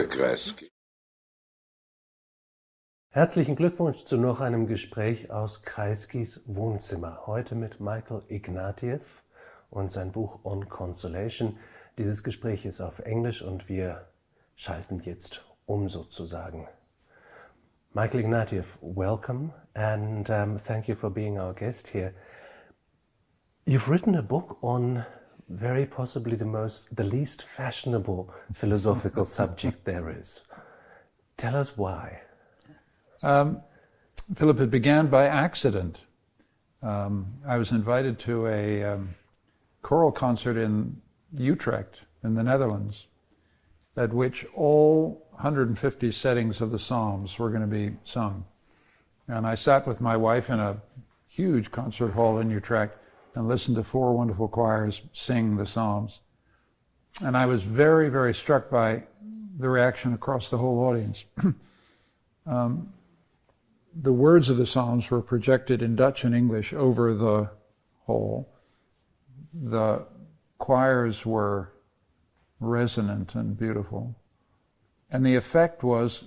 Ihr Kreisky. Herzlichen Glückwunsch zu noch einem Gespräch aus Kreiskys Wohnzimmer. Heute mit Michael Ignatieff und sein Buch On Consolation. Dieses Gespräch ist auf Englisch und wir schalten jetzt um sozusagen. Michael Ignatieff, welcome and um, thank you for being our guest here. You've written a book on very possibly the most, the least fashionable philosophical subject there is. Tell us why. Um, Philip, it began by accident. Um, I was invited to a um, choral concert in Utrecht in the Netherlands, at which all 150 settings of the Psalms were going to be sung. And I sat with my wife in a huge concert hall in Utrecht and listened to four wonderful choirs sing the Psalms. And I was very, very struck by the reaction across the whole audience. um, the words of the Psalms were projected in Dutch and English over the whole. The choirs were resonant and beautiful. And the effect was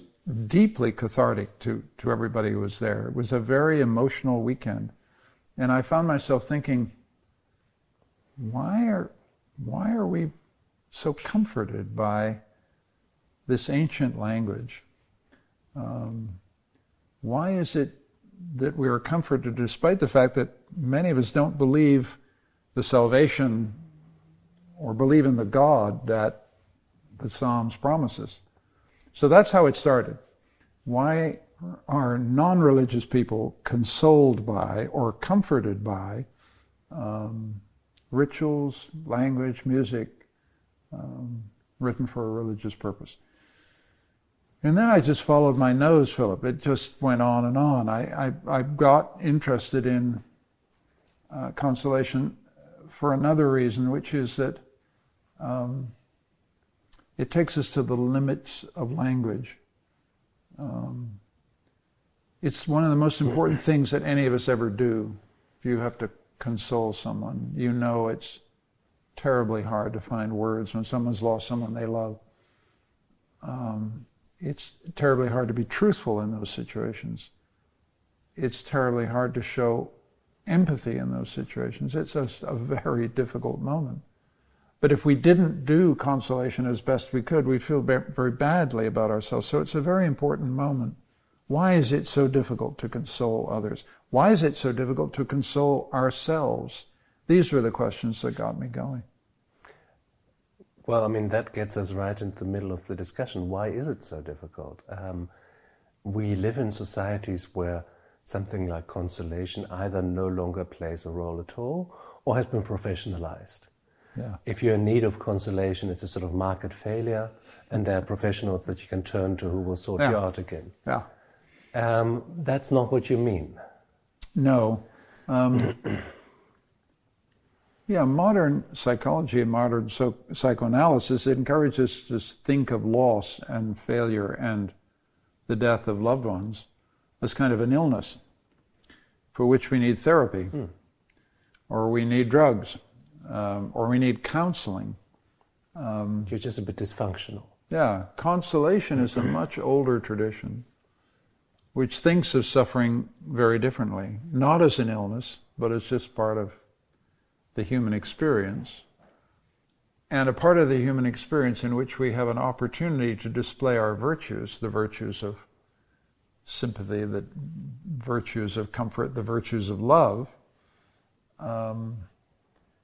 deeply cathartic to, to everybody who was there. It was a very emotional weekend. And I found myself thinking, why are, why are we so comforted by this ancient language? Um, why is it that we are comforted despite the fact that many of us don't believe the salvation or believe in the God that the Psalms promises? So that's how it started. Why are non religious people consoled by or comforted by um, rituals, language, music um, written for a religious purpose? And then I just followed my nose, Philip. It just went on and on. I, I, I got interested in uh, consolation for another reason, which is that um, it takes us to the limits of language. Um, it's one of the most important things that any of us ever do. If you have to console someone, you know it's terribly hard to find words when someone's lost someone they love. Um, it's terribly hard to be truthful in those situations. It's terribly hard to show empathy in those situations. It's a, a very difficult moment. But if we didn't do consolation as best we could, we'd feel very badly about ourselves. So it's a very important moment. Why is it so difficult to console others? Why is it so difficult to console ourselves? These were the questions that got me going. Well, I mean, that gets us right into the middle of the discussion. Why is it so difficult? Um, we live in societies where something like consolation either no longer plays a role at all or has been professionalized. Yeah. If you're in need of consolation, it's a sort of market failure, and there are professionals that you can turn to who will sort Yeah. you out again. Yeah. Um, that's not what you mean. No. Um, yeah, modern psychology and modern so- psychoanalysis encourages us to think of loss and failure and the death of loved ones as kind of an illness for which we need therapy, or we need drugs, um, or we need counseling. You're just a bit dysfunctional. Yeah, consolation is a much older tradition which thinks of suffering very differently, not as an illness, but as just part of the human experience. And a part of the human experience in which we have an opportunity to display our virtues, the virtues of sympathy, the virtues of comfort, the virtues of love, um,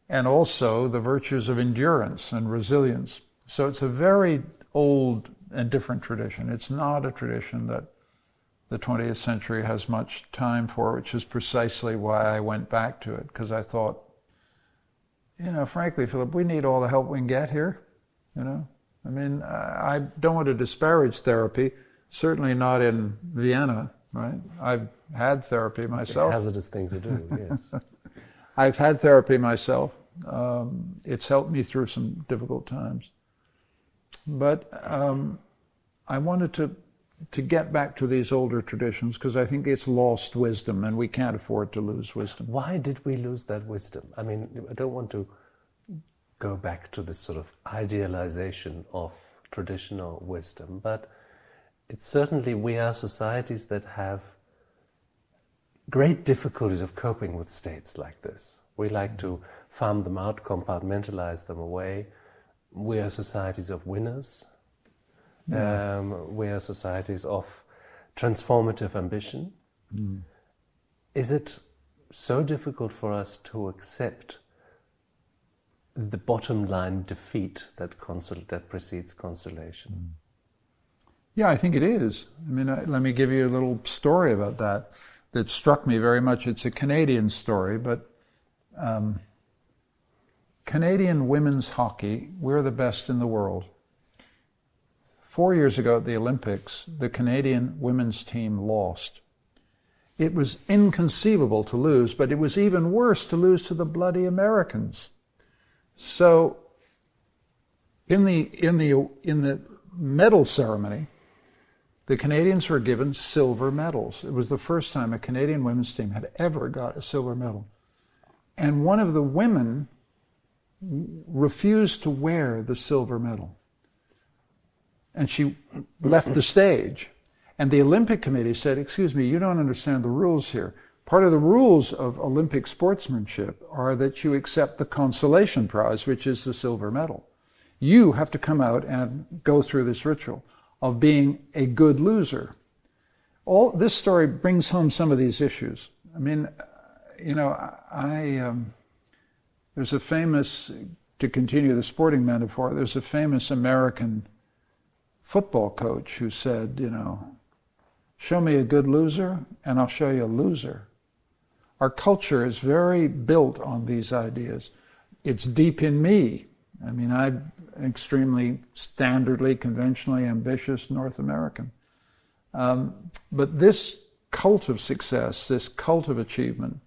and also the virtues of endurance and resilience. So it's a very old and different tradition. It's not a tradition that the 20th century has much time for, which is precisely why I went back to it, because I thought, you know, frankly, Philip, we need all the help we can get here. You know, I mean, I don't want to disparage therapy, certainly not in Vienna, right? I've had therapy myself. Hazardous thing to do, yes. I've had therapy myself. Um, it's helped me through some difficult times. But um, I wanted to to get back to these older traditions because I think it's lost wisdom, and we can't afford to lose wisdom. Why did we lose that wisdom? I mean, I don't want to go back to this sort of idealization of traditional wisdom, but it's certainly we are societies that have great difficulties of coping with states like this. We like to farm them out, compartmentalize them away. We are societies of winners. Um, we are societies of transformative ambition. Mm. Is it so difficult for us to accept the bottom line defeat that, consol- that precedes consolation? Mm. Yeah, I think it is. I mean, I, let me give you a little story about that that struck me very much. It's a Canadian story, but um, Canadian women's hockey, we're the best in the world. Four years ago at the Olympics, the Canadian women's team lost. It was inconceivable to lose, but it was even worse to lose to the bloody Americans. So, in the in the in the medal ceremony, the Canadians were given silver medals. It was the first time a Canadian women's team had ever got a silver medal. And one of the women refused to wear the silver medal. And she left the stage. And the Olympic Committee said, Excuse me, you don't understand the rules here. Part of the rules of Olympic sportsmanship are that you accept the consolation prize, which is the silver medal. You have to come out and go through this ritual of being a good loser. All this story brings home some of these issues. I mean, you know, I um, there's a famous to continue the sporting metaphor. There's a famous American football coach who said, you know, show me a good loser and I'll show you a loser. Our culture is very built on these ideas. It's deep in me. I mean, I'm extremely standardly, conventionally ambitious North American. Um, but this cult of success, this cult of achievement,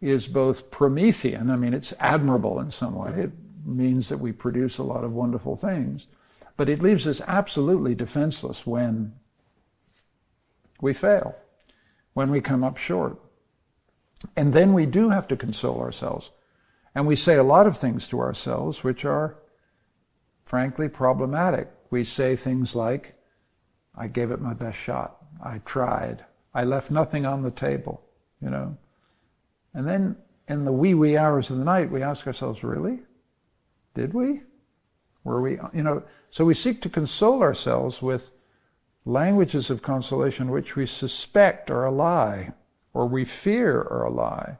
is both Promethean. I mean, it's admirable in some way. It means that we produce a lot of wonderful things. But it leaves us absolutely defenseless when we fail, when we come up short. And then we do have to console ourselves and we say a lot of things to ourselves which are, frankly, problematic. We say things like, I gave it my best shot. I tried. I left nothing on the table, you know. And then in the wee, wee hours of the night, we ask ourselves, really? Did we? Were we, you know, so we seek to console ourselves with languages of consolation which we suspect are a lie or we fear are a lie.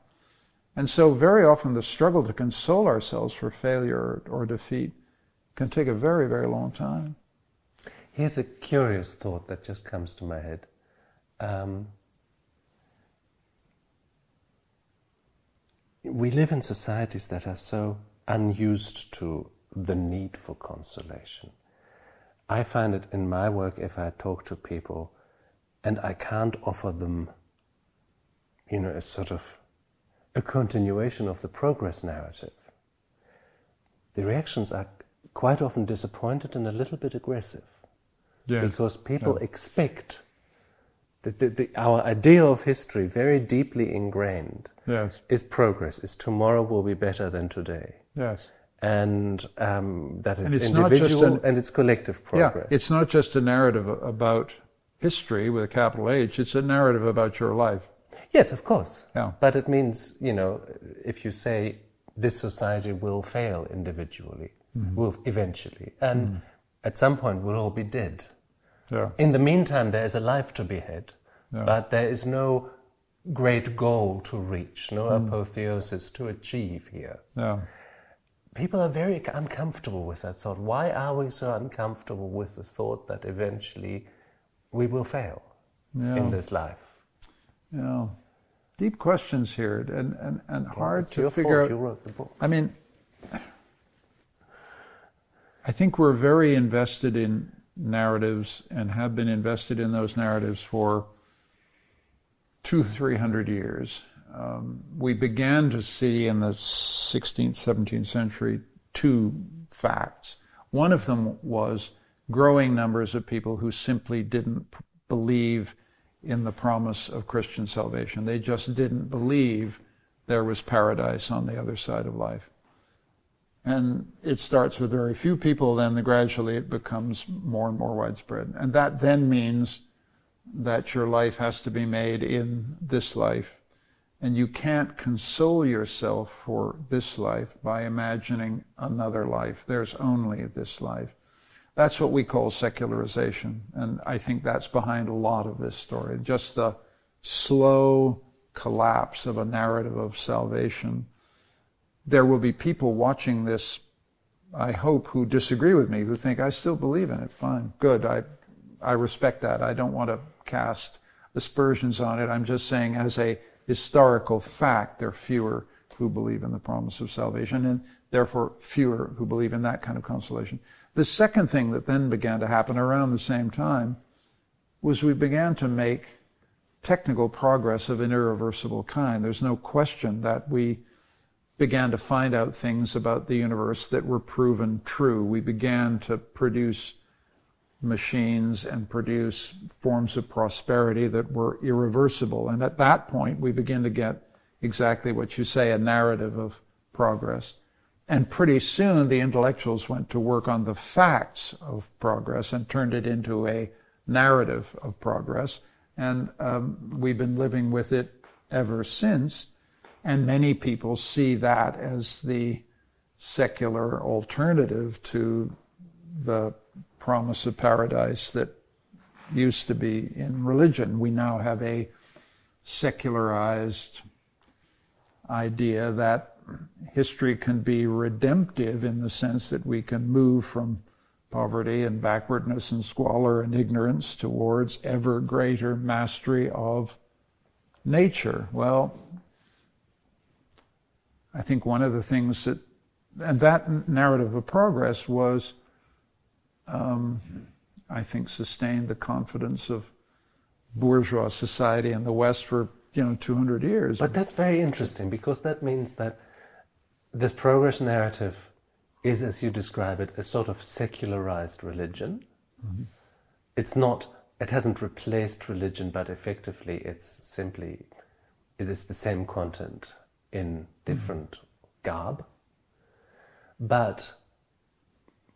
And so, very often, the struggle to console ourselves for failure or, defeat can take a very, very long time. Here's a curious thought that just comes to my head. Um, we live in societies that are so unused to the need for consolation. I find it in my work if I talk to people and I can't offer them, you know, a sort of a continuation of the progress narrative. The reactions are quite often disappointed and a little bit aggressive. Yes. Because people yeah. expect that the, the, our idea of history, very deeply ingrained, yes. is progress, is tomorrow will be better than today. Yes. And um, that is individual an, and it's collective progress. Yeah, it's not just a narrative about history with a capital H, it's a narrative about your life. Yes, of course. Yeah. But it means, you know, if you say this society will fail individually, mm-hmm. will eventually, and mm-hmm. at some point we'll all be dead. Yeah. In the meantime, there is a life to be had, yeah. but there is no great goal to reach, no mm. apotheosis to achieve here. Yeah. People are very uncomfortable with that thought. Why are we so uncomfortable with the thought that eventually we will fail yeah. in this life? Yeah deep questions here and, and, and hard to figure out. I mean, I think we're very invested in narratives and have been invested in those narratives for two, three hundred years. Um, we began to see in the 16th, 17th century two facts. One of them was growing numbers of people who simply didn't believe in the promise of Christian salvation. They just didn't believe there was paradise on the other side of life. And it starts with very few people, then gradually it becomes more and more widespread. And that then means that your life has to be made in this life. And you can't console yourself for this life by imagining another life. There's only this life. That's what we call secularization. And I think that's behind a lot of this story. Just the slow collapse of a narrative of salvation. There will be people watching this, I hope, who disagree with me, who think, I still believe in it. Fine, good. I, I respect that. I don't want to cast aspersions on it. I'm just saying, as a historical fact, there are fewer who believe in the promise of salvation, and therefore fewer who believe in that kind of consolation. The second thing that then began to happen around the same time was we began to make technical progress of an irreversible kind. There's no question that we began to find out things about the universe that were proven true. We began to produce machines and produce forms of prosperity that were irreversible. And at that point, we begin to get exactly what you say a narrative of progress. And pretty soon, the intellectuals went to work on the facts of progress and turned it into a narrative of progress. And um, we've been living with it ever since. And many people see that as the secular alternative to the promise of paradise that used to be in religion. We now have a secularized idea that history can be redemptive in the sense that we can move from poverty and backwardness and squalor and ignorance towards ever greater mastery of nature. Well, I think one of the things that, and that narrative of progress was, um, I think, sustained the confidence of bourgeois society in the West for you know 200 years. But that's very interesting because that means that this progress narrative is, as you describe it, a sort of secularized religion. Mm-hmm. It's not, it hasn't replaced religion, but effectively it's simply, it is the same content in different mm-hmm. garb. But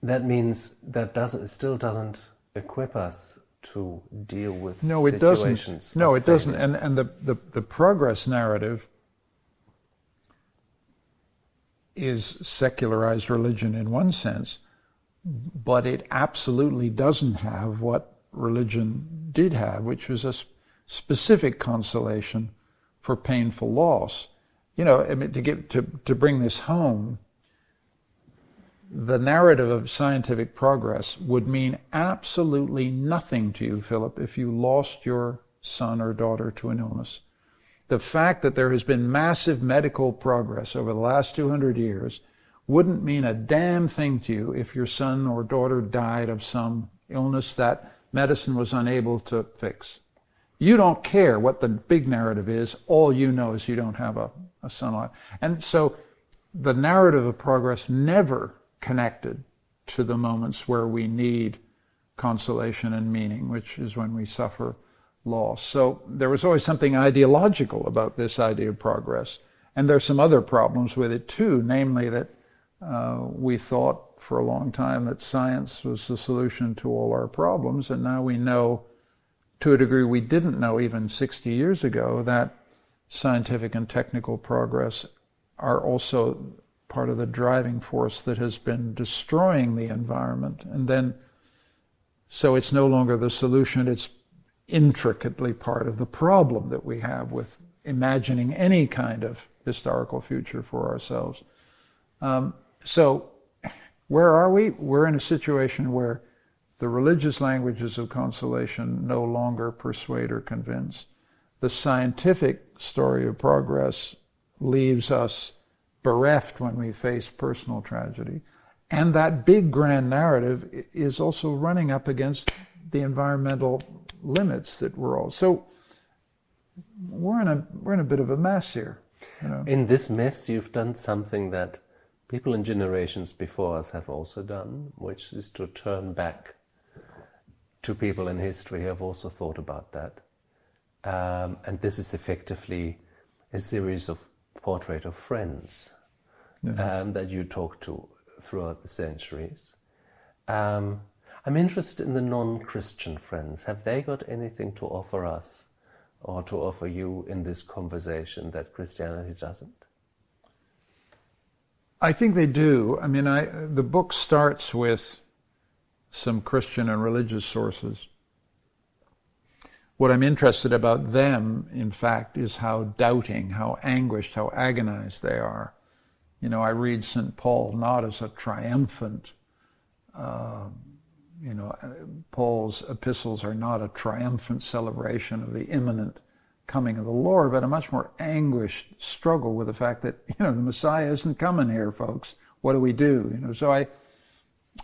that means that doesn't, it still doesn't equip us to deal with no, it doesn't. No, it doesn't. And, and the, the, the progress narrative is secularized religion in one sense, but it absolutely doesn't have what religion did have, which was a specific consolation for painful loss. You know, I mean, to get to, to bring this home, the narrative of scientific progress would mean absolutely nothing to you, Philip, if you lost your son or daughter to an illness the fact that there has been massive medical progress over the last 200 years wouldn't mean a damn thing to you if your son or daughter died of some illness that medicine was unable to fix. You don't care what the big narrative is. All you know is you don't have a, a son alive. And so the narrative of progress never connected to the moments where we need consolation and meaning, which is when we suffer loss. So there was always something ideological about this idea of progress. And there's some other problems with it too, namely that uh, we thought for a long time that science was the solution to all our problems, and now we know, to a degree we didn't know even 60 years ago, that scientific and technical progress are also part of the driving force that has been destroying the environment. And then, so it's no longer the solution, it's intricately part of the problem that we have with imagining any kind of historical future for ourselves. Um, so, where are we? We're in a situation where the religious languages of consolation no longer persuade or convince. The scientific story of progress leaves us bereft when we face personal tragedy. And that big grand narrative is also running up against the environmental limits that we're all so we're in a we're in a bit of a mess here. You know? In this mess, you've done something that people in generations before us have also done, which is to turn back to people in history who have also thought about that. Um, and this is effectively a series of portrait of friends yeah. um, that you talk to throughout the centuries. Um, I'm interested in the non Christian friends. Have they got anything to offer us or to offer you in this conversation that Christianity doesn't? I think they do. I mean, I, the book starts with some Christian and religious sources. What I'm interested about them, in fact, is how doubting, how anguished, how agonized they are. You know, I read St. Paul not as a triumphant, uh, you know, Paul's epistles are not a triumphant celebration of the imminent coming of the Lord, but a much more anguished struggle with the fact that, you know, the Messiah isn't coming here, folks. What do we do? You know, so I,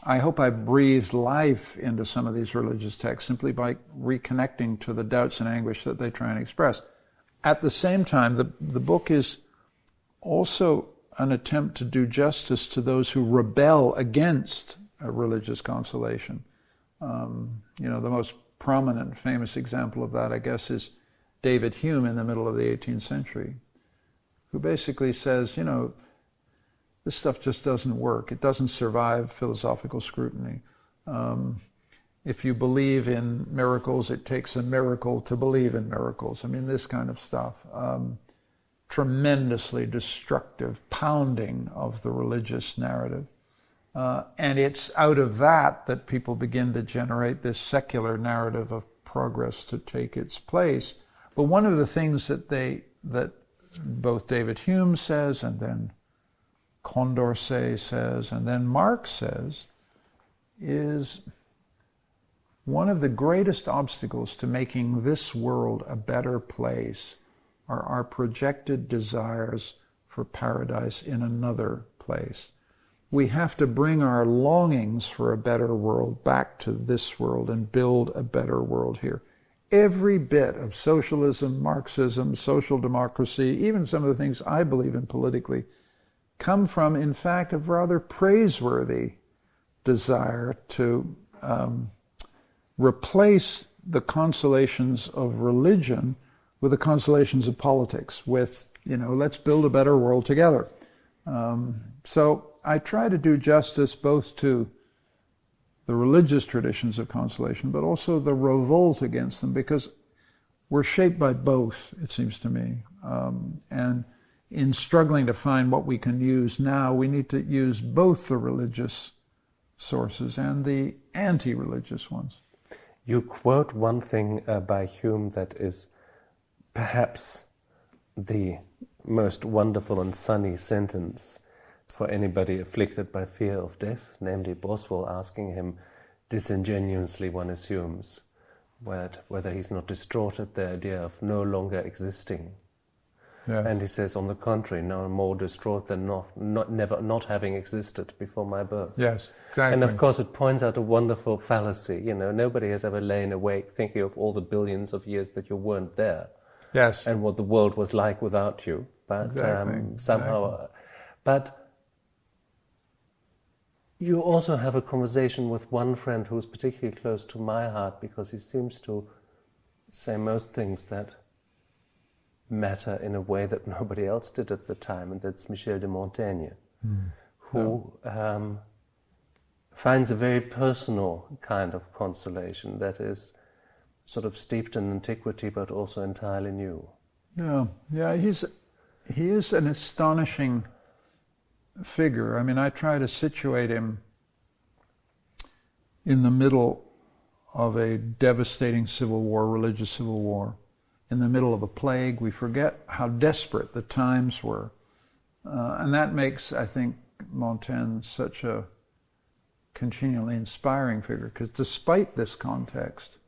I hope I breathed life into some of these religious texts simply by reconnecting to the doubts and anguish that they try and express. At the same time, the, the book is also an attempt to do justice to those who rebel against a religious consolation. Um, you know, the most prominent, famous example of that, I guess, is David Hume in the middle of the 18th century, who basically says, you know, this stuff just doesn't work. It doesn't survive philosophical scrutiny. Um, if you believe in miracles, it takes a miracle to believe in miracles. I mean, this kind of stuff. Um, tremendously destructive pounding of the religious narrative. Uh, and it's out of that that people begin to generate this secular narrative of progress to take its place. But one of the things that they that both David Hume says and then Condorcet says and then Marx says is one of the greatest obstacles to making this world a better place are our projected desires for paradise in another place. We have to bring our longings for a better world back to this world and build a better world here every bit of socialism, Marxism, social democracy, even some of the things I believe in politically, come from, in fact, a rather praiseworthy desire to um, replace the consolations of religion with the consolations of politics, with, you know, let's build a better world together. Um, so I try to do justice both to the religious traditions of consolation, but also the revolt against them, because we're shaped by both, it seems to me. Um, and in struggling to find what we can use now, we need to use both the religious sources and the anti religious ones. You quote one thing uh, by Hume that is perhaps the most wonderful and sunny sentence for anybody afflicted by fear of death, namely Boswell asking him disingenuously, one assumes, whether he's not distraught at the idea of no longer existing. Yes. And he says, on the contrary, no more distraught than not, not, never not having existed before my birth. Yes, exactly. And of course, it points out a wonderful fallacy. You know, nobody has ever lain awake thinking of all the billions of years that you weren't there. Yes. And what the world was like without you. But exactly. um, somehow, exactly. but you also have a conversation with one friend who's particularly close to my heart because he seems to say most things that matter in a way that nobody else did at the time, and that's Michel de Montaigne, mm. who um, finds a very personal kind of consolation that is sort of steeped in antiquity but also entirely new. Yeah, yeah, he's he is an astonishing figure. I mean, I try to situate him in the middle of a devastating civil war, religious civil war, in the middle of a plague. We forget how desperate the times were. Uh, and that makes, I think, Montaigne such a continually inspiring figure, because despite this context,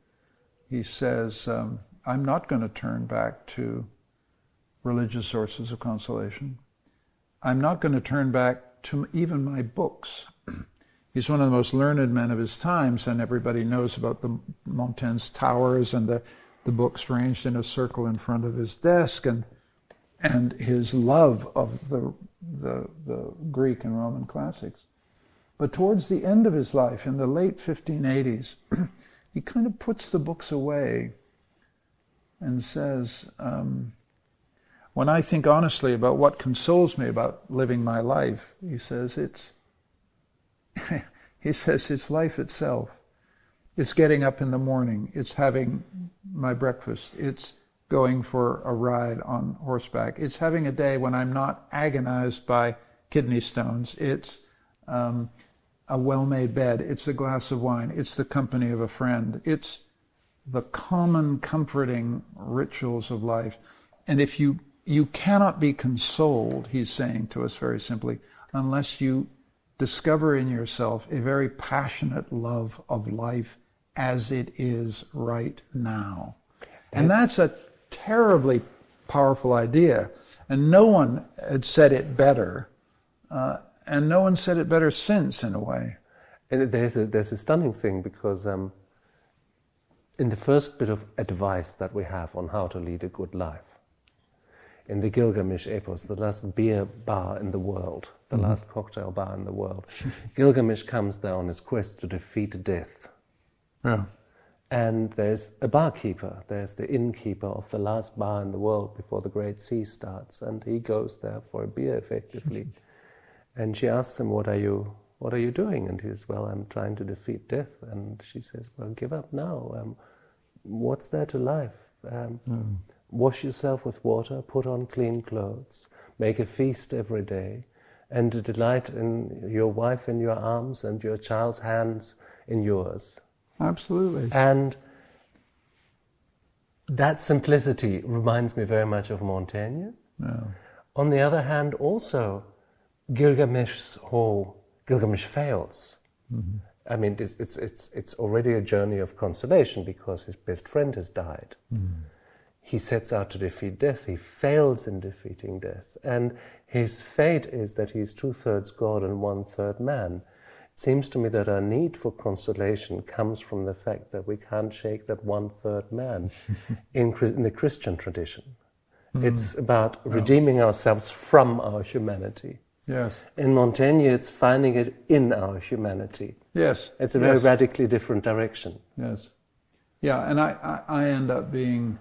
he says, um, I'm not going to turn back to religious sources of consolation. I'm not going to turn back to even my books. He's one of the most learned men of his times, and everybody knows about the Montaigne's towers and the, the books ranged in a circle in front of his desk, and and his love of the, the, the Greek and Roman classics. But towards the end of his life, in the late 1580s, he kind of puts the books away and says, um, when I think honestly about what consoles me about living my life, he says, it's, he says it's life itself. It's getting up in the morning. It's having my breakfast. It's going for a ride on horseback. It's having a day when I'm not agonized by kidney stones. It's um, a well made bed. It's a glass of wine. It's the company of a friend. It's the common comforting rituals of life. And if you, you cannot be consoled, he's saying to us very simply, unless you discover in yourself a very passionate love of life as it is right now. And that's a terribly powerful idea. And no one had said it better. Uh, and no one said it better since, in a way. And there's a, there's a stunning thing because um, in the first bit of advice that we have on how to lead a good life, in the Gilgamesh Epos, the last beer bar in the world, the mm-hmm. last cocktail bar in the world, Gilgamesh comes there on his quest to defeat death. Yeah. And there's a barkeeper, there's the innkeeper of the last bar in the world before the Great Sea starts, and he goes there for a beer effectively. and she asks him, What are you what are you doing? And he says, Well, I'm trying to defeat death. And she says, Well, give up now. Um, what's there to life? Um, mm. Wash yourself with water, put on clean clothes, make a feast every day, and delight in your wife in your arms and your child's hands in yours. Absolutely. And that simplicity reminds me very much of Montaigne. No. On the other hand, also, Gilgamesh's whole Gilgamesh fails. Mm-hmm. I mean, it's, it's, it's, it's already a journey of consolation because his best friend has died. Mm. He sets out to defeat death. He fails in defeating death. And his fate is that he's two thirds God and one third man. It seems to me that our need for consolation comes from the fact that we can't shake that one third man in, in, the Christian tradition. Mm. It's about redeeming ourselves from our humanity. Yes. In Montaigne, it's finding it in our humanity. Yes. It's a very yes. radically different direction. Yes. Yeah, and I, I, I, end up being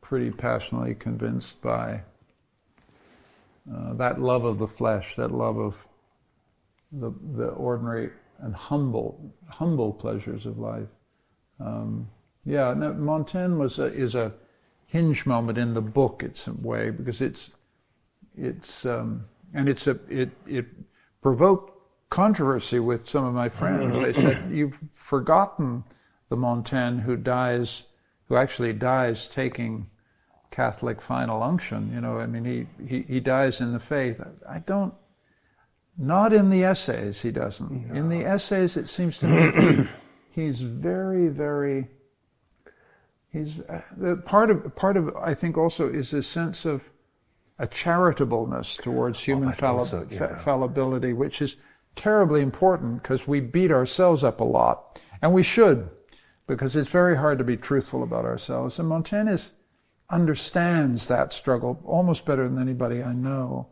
pretty passionately convinced by uh, that love of the flesh, that love of the, the ordinary and humble, humble pleasures of life. Um, yeah, no, Montaigne was a, is a hinge moment in the book in some way because it's it's um, and it's a it it provoked controversy with some of my friends. They said you've forgotten the Montaigne who dies, who actually dies taking Catholic final unction. You know, I mean, he he, he dies in the faith. I don't. Not in the essays, he doesn't. In the essays, it seems to me he's very, very. He's uh, part of part of I think also is a sense of a charitableness towards human oh, falli- also, yeah. fallibility, which is terribly important because we beat ourselves up a lot. And we should, because it's very hard to be truthful about ourselves. And Montaigne understands that struggle almost better than anybody I know.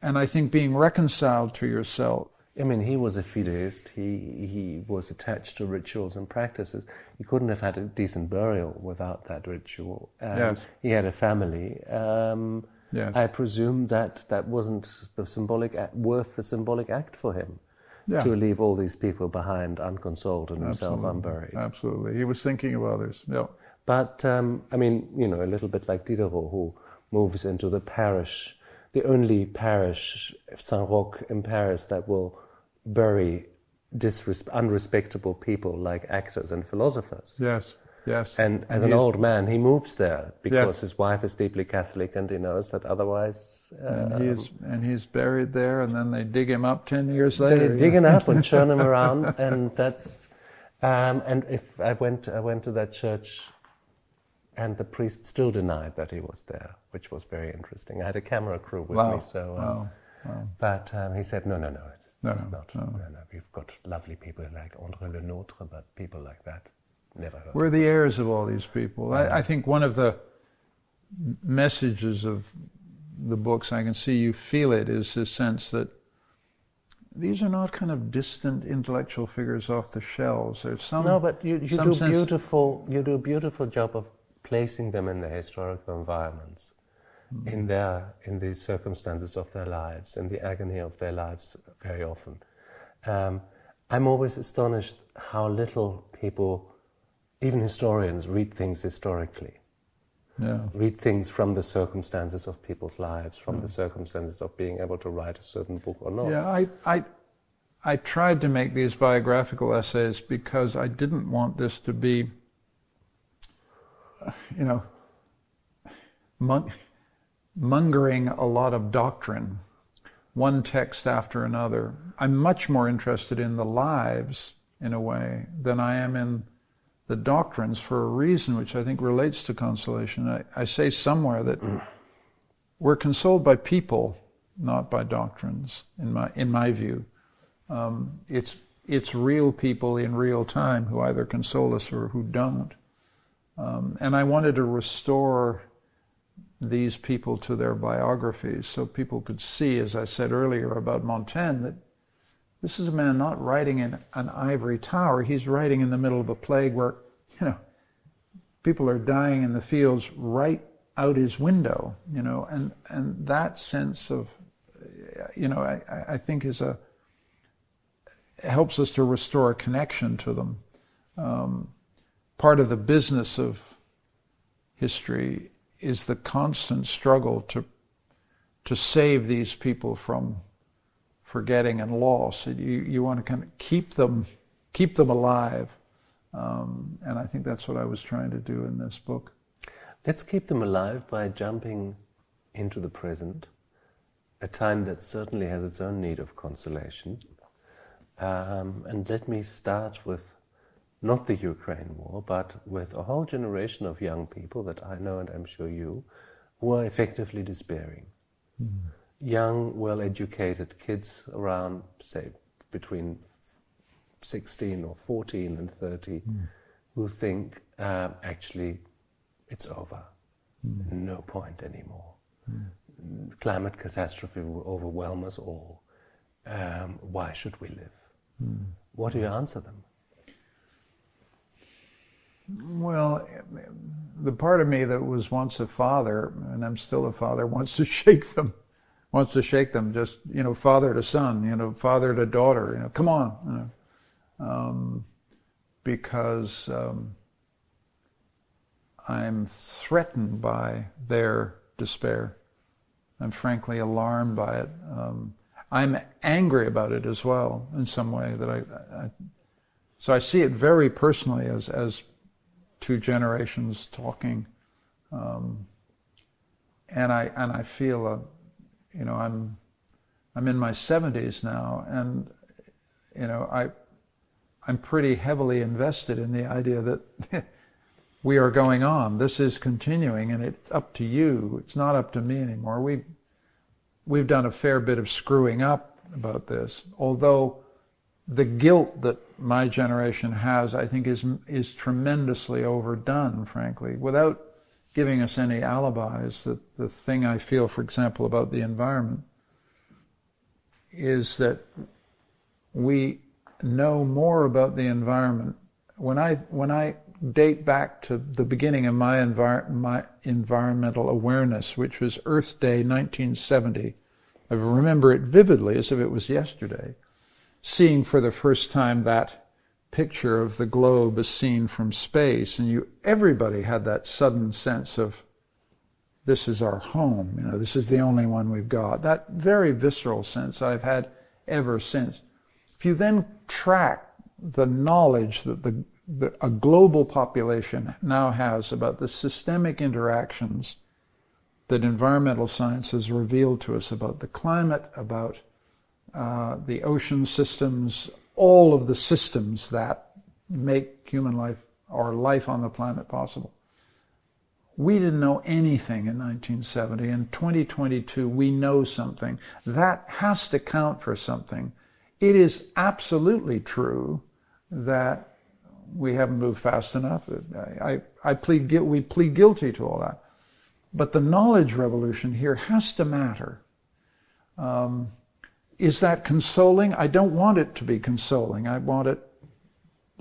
And I think being reconciled to yourself. I mean, he was a fideist. He he was attached to rituals and practices. He couldn't have had a decent burial without that ritual. Um, yes. He had a family. Um, Yes. I presume that that wasn't the symbolic act, worth the symbolic act for him yeah. to leave all these people behind unconsoled and himself unburied. Absolutely, he was thinking of others. Yeah. But um, I mean, you know, a little bit like Diderot, who moves into the parish, the only parish, Saint Roch in Paris, that will bury disres- unrespectable people like actors and philosophers. Yes. Yes. And as an old man, he moves there because yes. his wife is deeply Catholic and he knows that otherwise. Uh, and, he's, and he's buried there, and then they dig him up 10 years later. They dig him up and churn him around, and that's. Um, and if I went, I went to that church, and the priest still denied that he was there, which was very interesting. I had a camera crew with wow. me, so. Um, wow. Wow. But um, he said, no, no, no, no, no, not, no, no. We've got lovely people like André Le Nôtre, but people like that Never heard. We're the heirs of all these people. I, I think one of the messages of the books, I can see you feel it, is this sense that these are not kind of distant intellectual figures off the shelves. There's some no, but you, you do beautiful. You do a beautiful job of placing them in their historical environments. mm. in their in the circumstances of their lives, in the agony of their lives, very often. Um, I'm always astonished how little people, even historians, read things historically. Yeah. Read things from the circumstances of people's lives, from the hmm. circumstances of being able to write a certain book or not. Yeah, I, I, I tried to make these biographical essays because I didn't want this to be, you know, mongering a lot of doctrine, one text after another. I'm much more interested in the lives, in a way, than I am in the doctrines for a reason which I think relates to consolation. I, I say somewhere that we're consoled by people, not by doctrines, in my, in my view. Um, it's, it's real people in real time who either console us or who don't. Um, and I wanted to restore these people to their biographies so people could see, as I said earlier about Montaigne, that this is a man not writing in an ivory tower. He's writing in the middle of a plague where, you know, people are dying in the fields right out his window, you know, and, and that sense of, you know, I, I think is a, helps us to restore a connection to them. Um, part of the business of history is the constant struggle to to save these people from forgetting and loss. You you want to kind of keep them keep them alive, um, and I think that's what I was trying to do in this book. Let's keep them alive by jumping into the present, a time that certainly has its own need of consolation. Um, and let me start with not the Ukraine war, but with a whole generation of young people that I know and I'm sure you, who are effectively despairing. Mm. Young, well educated kids around, say, between 16 or 14 and 30, mm. who think uh, actually it's over, mm. no point anymore. Hmm. Climate catastrophe will overwhelm us all. Um, why should we live? Hmm. What do you answer them? Well, the part of me that was once a father, and I'm still a father, wants to shake them, wants to shake them. Just you know, father to son, you know, father to daughter. You know, come on, you know, um, because um, I'm threatened by their despair. I'm frankly alarmed by it. Um, I'm angry about it as well in some way that I, I so I see it very personally as as two generations talking, um, and I and I feel a, you know, I'm I'm in my 70s now, and you know, I I'm pretty heavily invested in the idea that we are going on. This is continuing, and it's up to you. It's not up to me anymore. We we've done a fair bit of screwing up about this, although the guilt that my generation has, I think, is is tremendously overdone. Frankly, without giving us any alibis, that the thing I feel, for example, about the environment is that we know more about the environment. When I when I date back to the beginning of my, envir- my environmental awareness, which was Earth Day 1970, I remember it vividly as if it was yesterday seeing for the first time that picture of the globe as seen from space, and you everybody had that sudden sense of this is our home, you know, this is the only one we've got. That very visceral sense I've had ever since. If you then track the knowledge that the, the a global population now has about the systemic interactions that environmental science has revealed to us about the climate, about uh, the ocean systems, all of the systems that make human life or life on the planet possible. We didn't know anything in 1970. In 2022, we know something. That has to count for something. It is absolutely true that we haven't moved fast enough. I, I, I plead we plead guilty to all that. But the knowledge revolution here has to matter. Um, is that consoling? I don't want it to be consoling. I want it,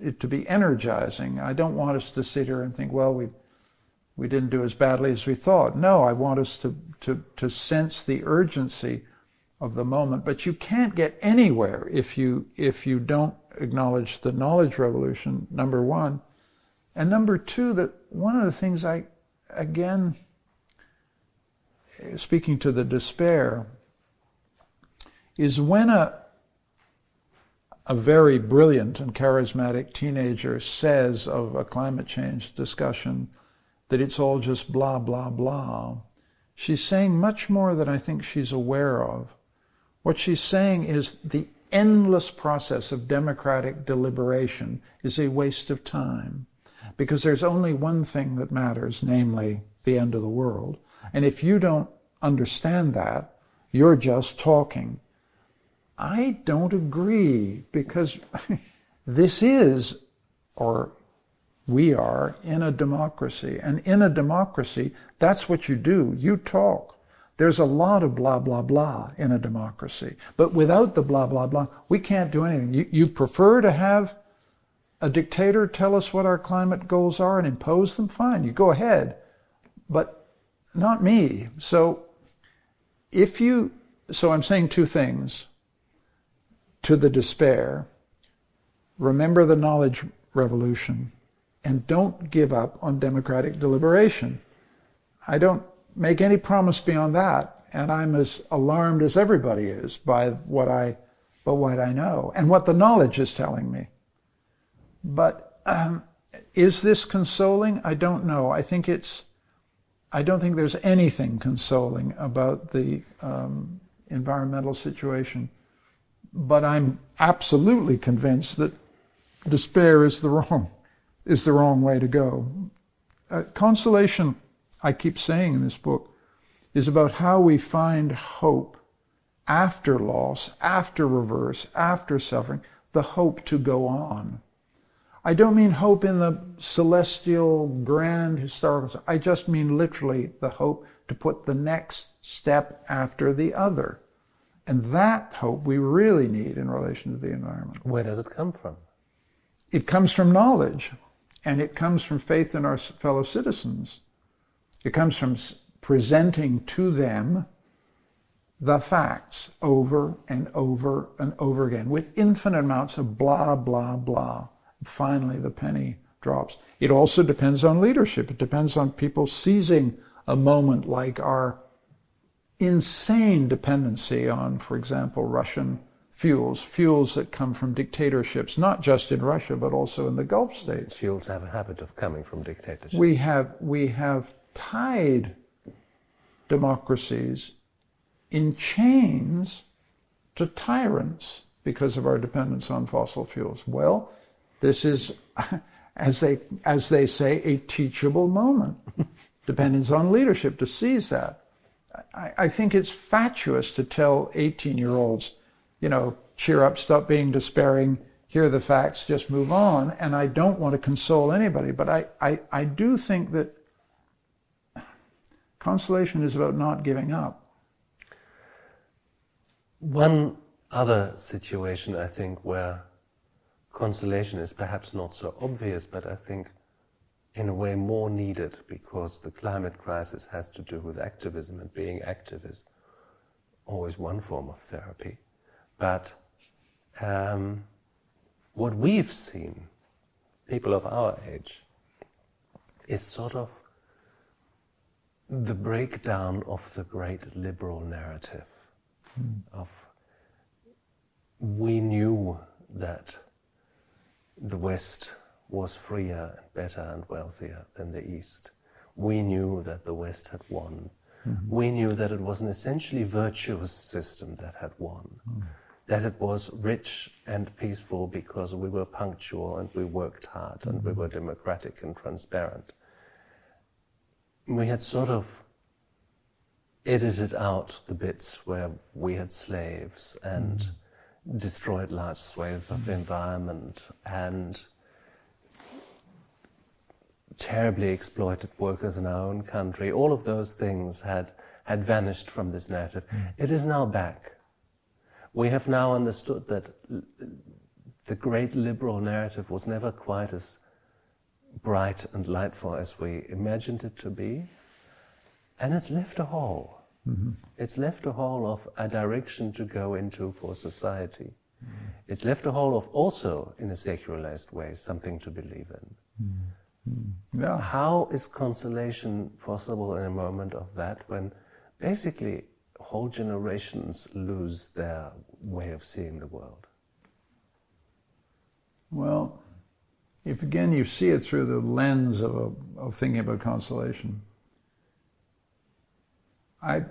it to be energizing. I don't want us to sit here and think, well, we've, we didn't do as badly as we thought. No, I want us to, to, to sense the urgency of the moment. But you can't get anywhere if you, if you don't acknowledge the knowledge revolution, number one. And number two, that one of the things I, again, speaking to the despair, is when a, a very brilliant and charismatic teenager says of a climate change discussion that it's all just blah, blah, blah, she's saying much more than I think she's aware of. What she's saying is the endless process of democratic deliberation is a waste of time because there's only one thing that matters, namely the end of the world. And if you don't understand that, you're just talking. I don't agree because this is, or we are, in a democracy. And in a democracy, that's what you do. You talk. There's a lot of blah, blah, blah in a democracy. But without the blah, blah, blah, we can't do anything. You, you prefer to have a dictator tell us what our climate goals are and impose them? Fine, you go ahead. But not me. So if you, so I'm saying two things to the despair. Remember the knowledge revolution and don't give up on democratic deliberation. I don't make any promise beyond that, and I'm as alarmed as everybody is by what I, by what I know and what the knowledge is telling me. But um, is this consoling? I don't know. I think it's. I don't think there's anything consoling about the um, environmental situation. But I'm absolutely convinced that despair is the wrong is the wrong way to go. Uh, consolation, I keep saying in this book, is about how we find hope after loss, after reverse, after suffering, the hope to go on. I don't mean hope in the celestial, grand, historical. I just mean literally the hope to put the next step after the other. And that hope we really need in relation to the environment. Where does it come from? It comes from knowledge, and it comes from faith in our fellow citizens. It comes from presenting to them the facts over and over and over again with infinite amounts of blah, blah, blah finally the penny drops. It also depends on leadership. It depends on people seizing a moment like our insane dependency on, for example, Russian fuels, fuels that come from dictatorships, not just in Russia, but also in the Gulf states. Fuels have a habit of coming from dictatorships. We have, we have tied democracies in chains to tyrants because of our dependence on fossil fuels. Well, this is, as they, as they say, a teachable moment. dependence on leadership to seize that. I, I think it's fatuous to tell 18 year olds, you know, cheer up, stop being despairing, here are the facts, just move on. And I don't want to console anybody, but I, I, I do think that consolation is about not giving up. One other situation, I think, where consolation is perhaps not so obvious, but I think in a way more needed because the climate crisis has to do with activism and being active is always one form of therapy. But um, what we've seen, people of our age, is sort of the breakdown of the great liberal narrative mm. of we knew that the West was freer and better and wealthier than the East. We knew that the West had won. Mm-hmm. We knew that it was an essentially virtuous system that had won. Mm. That it was rich and peaceful because we were punctual and we worked hard mm-hmm. and we mm-hmm. were democratic and transparent. We had sort of edited out the bits where we had slaves and mm destroyed large swathes of mm. environment and terribly exploited workers in our own country. All of those things had, had vanished from this narrative. Mm. It is now back. We have now understood that the great liberal narrative was never quite as bright and lightful as we imagined it to be, and it's left a hole. Mm-hmm. It's left a hole of a direction to go into for society. Mm-hmm. It's left a hole of also, in a secularized way, something to believe in. Mm-hmm. Hmm. Yeah. How is consolation possible in a moment of that when basically whole generations lose their way of seeing the world? Well, if again you see it through the lens of, a, of thinking about consolation, I,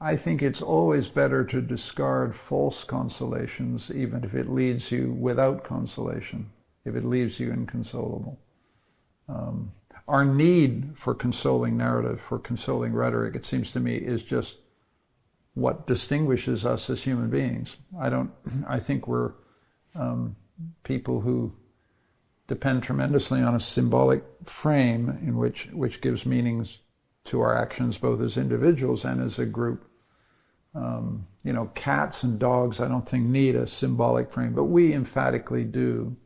I think it's always better to discard false consolations, even if it leads you without consolation, if it leaves you inconsolable. Um, our need for consoling narrative, for consoling rhetoric, it seems to me, is just what distinguishes us as human beings. I don't. I think we're um, people who depend tremendously on a symbolic frame in which which gives meanings to our actions, both as individuals and as a group. Um, you know, cats and dogs, I don't think need a symbolic frame, but we emphatically do.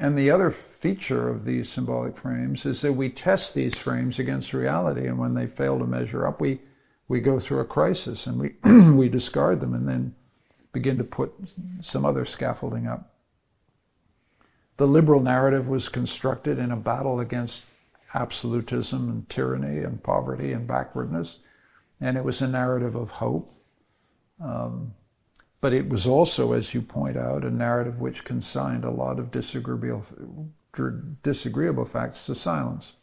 And the other feature of these symbolic frames is that we test these frames against reality, and when they fail to measure up, we we go through a crisis and we we discard them, and then begin to put some other scaffolding up. The liberal narrative was constructed in a battle against absolutism and tyranny and poverty and backwardness. And it was a narrative of hope. Um, but it was also, as you point out, a narrative which consigned a lot of disagreeable, disagreeable facts to silence.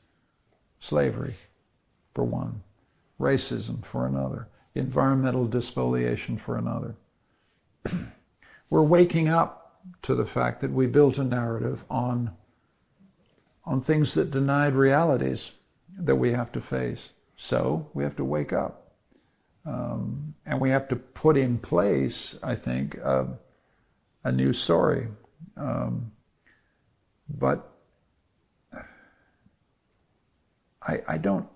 Slavery, for one, racism, for another, environmental despoliation, for another. We're waking up to the fact that we built a narrative on on things that denied realities that we have to face. So we have to wake up. Um, and we have to put in place, I think, uh, a new story. Um, but I, I don't.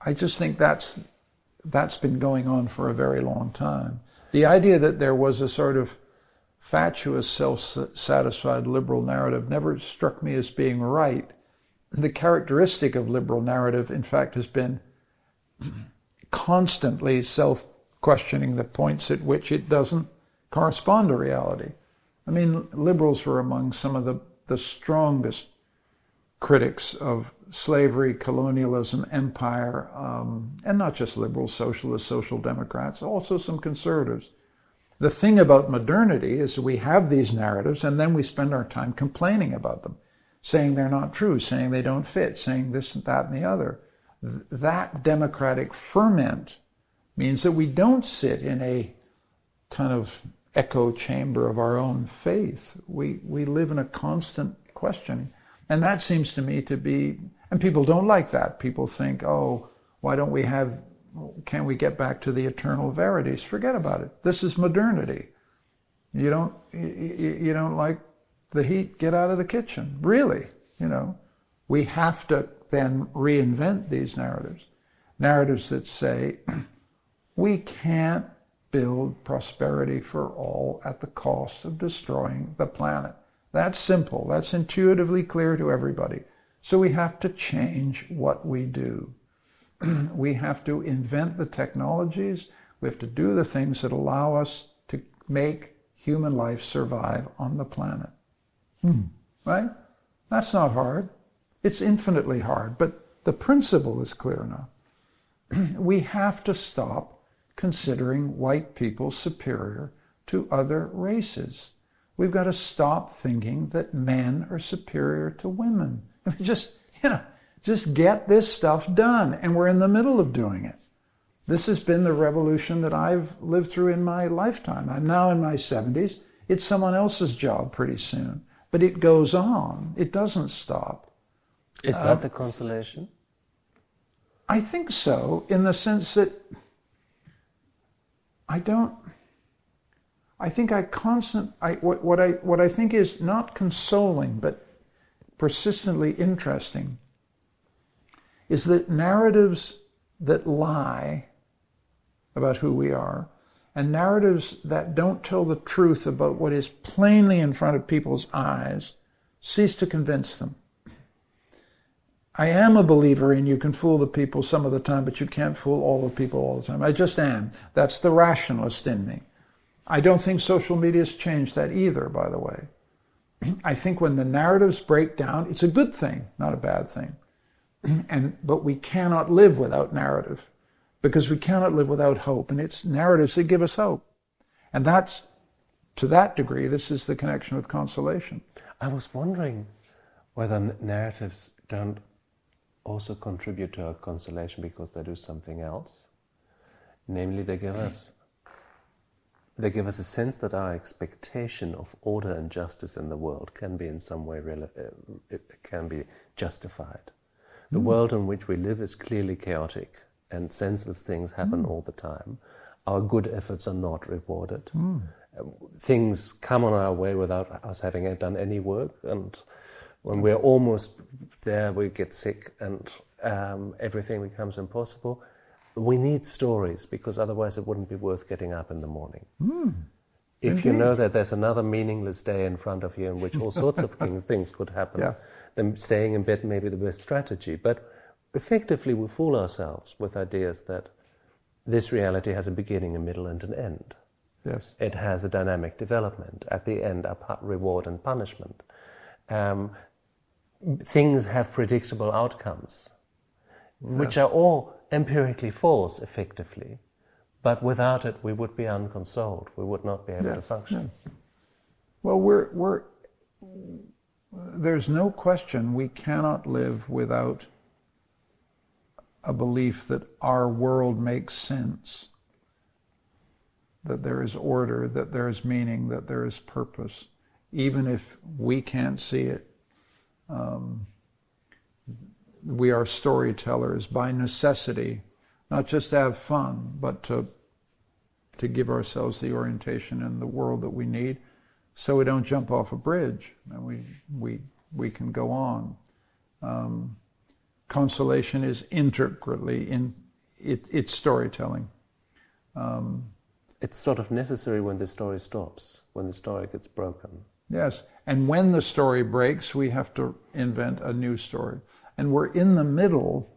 I just think that's that's been going on for a very long time. The idea that there was a sort of fatuous, self satisfied liberal narrative never struck me as being right. The characteristic of liberal narrative, in fact, has been constantly self questioning the points at which it doesn't correspond to reality. I mean, liberals were among some of the, the strongest critics of slavery, colonialism, empire, um, and not just liberals, socialists, social democrats, also some conservatives. The thing about modernity is we have these narratives and then we spend our time complaining about them, saying they're not true, saying they don't fit, saying this and that and the other. That democratic ferment means that we don't sit in a kind of echo chamber of our own faith. We, we live in a constant questioning. And that seems to me to be, and people don't like that. People think, oh, why don't we have can we get back to the eternal verities? Forget about it. This is modernity. You don't you, you don't like the heat? Get out of the kitchen. Really, you know, we have to then reinvent these narratives, narratives that say we can't build prosperity for all at the cost of destroying the planet. That's simple. That's intuitively clear to everybody. So we have to change what we do. we have to invent the technologies, we have to do the things that allow us to make human life survive on the planet. Hmm. Right? That's not hard. It's infinitely hard, but the principle is clear enough. we have to stop considering white people superior to other races. We've got to stop thinking that men are superior to women. Just, you know, just get this stuff done. And we're in the middle of doing it. This has been the revolution that I've lived through in my lifetime. I'm now in my 70s. It's someone else's job pretty soon. But it goes on, it doesn't stop. Is uh, that the consolation? I think so, in the sense that I don't. I think I constant. I, what, what I what I think is not consoling, but persistently interesting is that narratives that lie about who we are and narratives that don't tell the truth about what is plainly in front of people's eyes Cease to convince them. I am a believer in you can fool the people some of the time, but you can't fool all the people all the time. I just am. That's the rationalist in me. I don't think social media has changed that either, by the way. I think when the narratives break down, it's a good thing, not a bad thing. and but we cannot live without narrative because we cannot live without hope and it's narratives that give us hope and that's to that degree this is the connection with consolation i was wondering whether narratives don't also contribute to our consolation because they do something else namely they give us they give us a sense that our expectation of order and justice in the world can be in some way uh, it can be justified the mm. world in which we live is clearly chaotic and senseless things happen mm. all the time. Our good efforts are not rewarded. Mm. Things come on our way without us having done any work, and when we're almost there, we get sick and um, everything becomes impossible. We need stories because otherwise it wouldn't be worth getting up in the morning. Mm. If Indeed. you know that there's another meaningless day in front of you in which all sorts of things, things could happen, yeah then staying in bed may be the best strategy. But effectively, we fool ourselves with ideas that this reality has a beginning, a middle, and an end. Yes. It has a dynamic development. At the end, a reward and punishment. Um, things have predictable outcomes, which are all empirically false, effectively. But without it, we would be unconsoled. We would not be able to function. Well, we're, we're there's no question we cannot live without a belief that our world makes sense, that there is order, that there is meaning, that there is purpose, even if we can't see it. Um, we are storytellers by necessity, not just to have fun, but to to give ourselves the orientation in the world that we need so we don't jump off a bridge and we, we, we can go on. Um, consolation is integrally in it, it's storytelling. Um, it's sort of necessary when the story stops, when the story gets broken. Yes, and when the story breaks, we have to invent a new story. And we're in the middle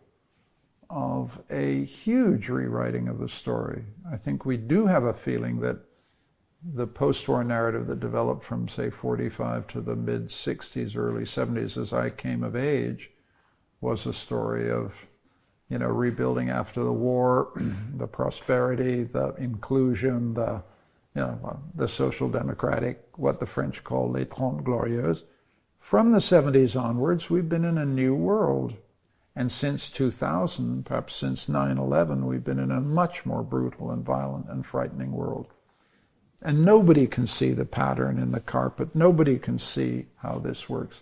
of a huge rewriting of the story. I think we do have a feeling that the post-war narrative that developed from say 45 to the mid 60s early 70s as i came of age was a story of you know rebuilding after the war the prosperity the inclusion the you know the social democratic what the french call les trente glorieuses from the 70s onwards we've been in a new world and since 2000 perhaps since 9-11 we've been in a much more brutal and violent and frightening world and nobody can see the pattern in the carpet. Nobody can see how this works.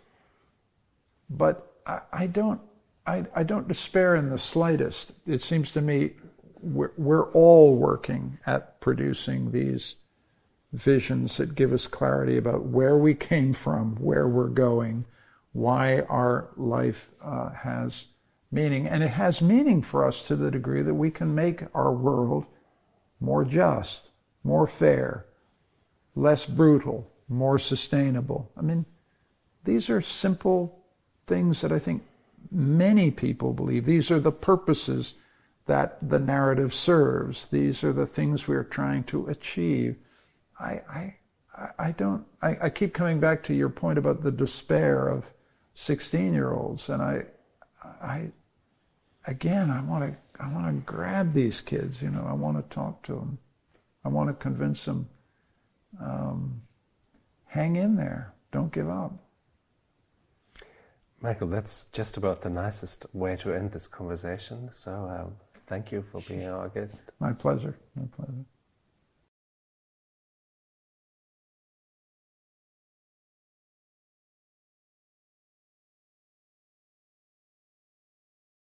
But I, I don't, I, I, don't despair in the slightest. It seems to me we're, we're all working at producing these visions that give us clarity about where we came from, where we're going, why our life uh, has meaning. And it has meaning for us to the degree that we can make our world more just, more fair, less brutal, more sustainable. I mean, these are simple things that I think many people believe. These are the purposes that the narrative serves. These are the things we're trying to achieve. I, I, I don't, I, I keep coming back to your point about the despair of 16 year olds. And I, I, again, I want to, I want to grab these kids, you know, I want to talk to them. I want to convince them um, hang in there. Don't give up. Michael, that's just about the nicest way to end this conversation. So um, thank you for being our guest. My pleasure. My pleasure.